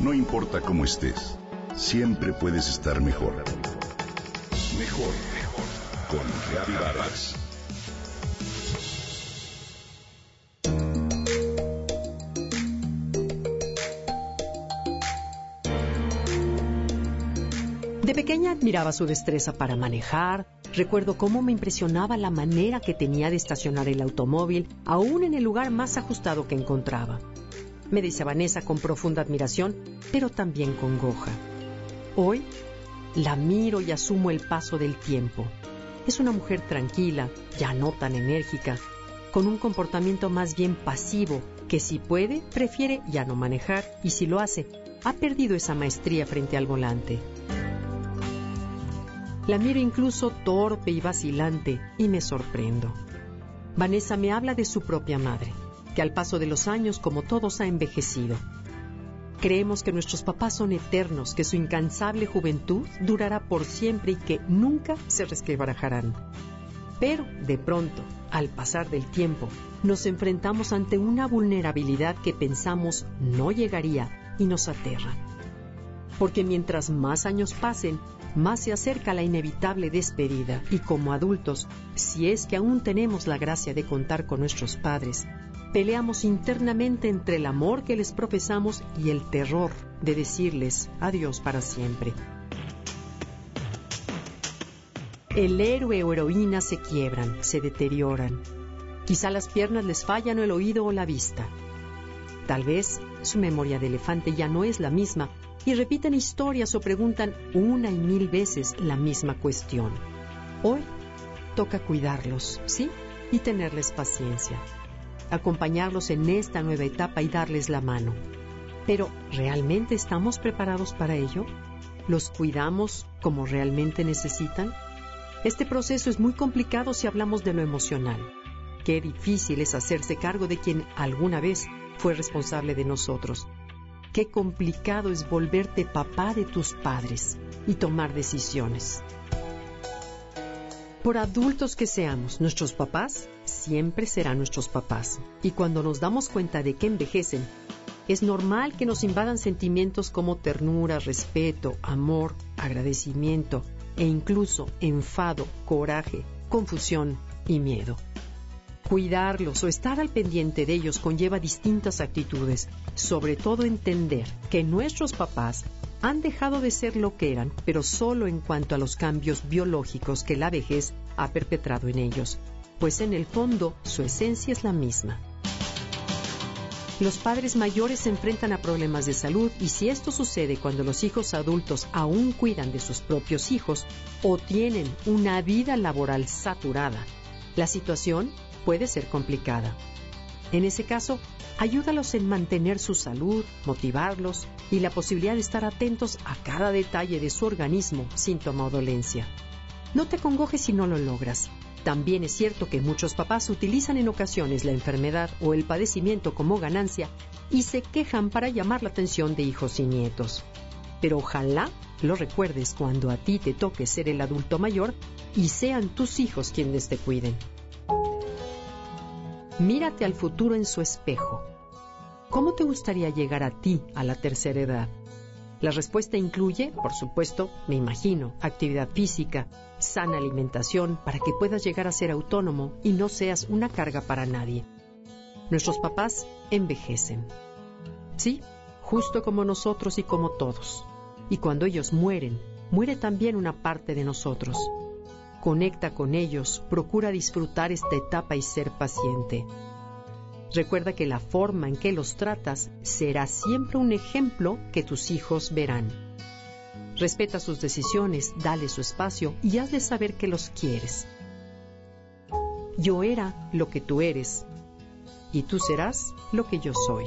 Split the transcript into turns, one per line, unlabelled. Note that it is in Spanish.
No importa cómo estés, siempre puedes estar mejor. Mejor, mejor. Con Vargas.
De pequeña admiraba su destreza para manejar. Recuerdo cómo me impresionaba la manera que tenía de estacionar el automóvil, aún en el lugar más ajustado que encontraba me dice Vanessa con profunda admiración, pero también con goja. Hoy la miro y asumo el paso del tiempo. Es una mujer tranquila, ya no tan enérgica, con un comportamiento más bien pasivo, que si puede, prefiere ya no manejar y si lo hace, ha perdido esa maestría frente al volante. La miro incluso torpe y vacilante y me sorprendo. Vanessa me habla de su propia madre que al paso de los años, como todos, ha envejecido. Creemos que nuestros papás son eternos, que su incansable juventud durará por siempre y que nunca se resquebrajarán. Pero, de pronto, al pasar del tiempo, nos enfrentamos ante una vulnerabilidad que pensamos no llegaría y nos aterra. Porque mientras más años pasen, más se acerca la inevitable despedida y como adultos, si es que aún tenemos la gracia de contar con nuestros padres, peleamos internamente entre el amor que les profesamos y el terror de decirles adiós para siempre. El héroe o heroína se quiebran, se deterioran. Quizá las piernas les fallan o el oído o la vista. Tal vez su memoria de elefante ya no es la misma y repiten historias o preguntan una y mil veces la misma cuestión. Hoy toca cuidarlos, ¿sí? Y tenerles paciencia acompañarlos en esta nueva etapa y darles la mano. Pero, ¿realmente estamos preparados para ello? ¿Los cuidamos como realmente necesitan? Este proceso es muy complicado si hablamos de lo emocional. Qué difícil es hacerse cargo de quien alguna vez fue responsable de nosotros. Qué complicado es volverte papá de tus padres y tomar decisiones. Por adultos que seamos, nuestros papás siempre serán nuestros papás. Y cuando nos damos cuenta de que envejecen, es normal que nos invadan sentimientos como ternura, respeto, amor, agradecimiento e incluso enfado, coraje, confusión y miedo. Cuidarlos o estar al pendiente de ellos conlleva distintas actitudes, sobre todo entender que nuestros papás han dejado de ser lo que eran, pero solo en cuanto a los cambios biológicos que la vejez ha perpetrado en ellos, pues en el fondo su esencia es la misma. Los padres mayores se enfrentan a problemas de salud y si esto sucede cuando los hijos adultos aún cuidan de sus propios hijos o tienen una vida laboral saturada, la situación puede ser complicada. En ese caso, ayúdalos en mantener su salud, motivarlos y la posibilidad de estar atentos a cada detalle de su organismo, síntoma o dolencia. No te congojes si no lo logras. También es cierto que muchos papás utilizan en ocasiones la enfermedad o el padecimiento como ganancia y se quejan para llamar la atención de hijos y nietos. Pero ojalá lo recuerdes cuando a ti te toque ser el adulto mayor y sean tus hijos quienes te cuiden. Mírate al futuro en su espejo. ¿Cómo te gustaría llegar a ti a la tercera edad? La respuesta incluye, por supuesto, me imagino, actividad física, sana alimentación para que puedas llegar a ser autónomo y no seas una carga para nadie. Nuestros papás envejecen. Sí, justo como nosotros y como todos. Y cuando ellos mueren, muere también una parte de nosotros. Conecta con ellos, procura disfrutar esta etapa y ser paciente. Recuerda que la forma en que los tratas será siempre un ejemplo que tus hijos verán. Respeta sus decisiones, dale su espacio y hazle saber que los quieres. Yo era lo que tú eres y tú serás lo que yo soy.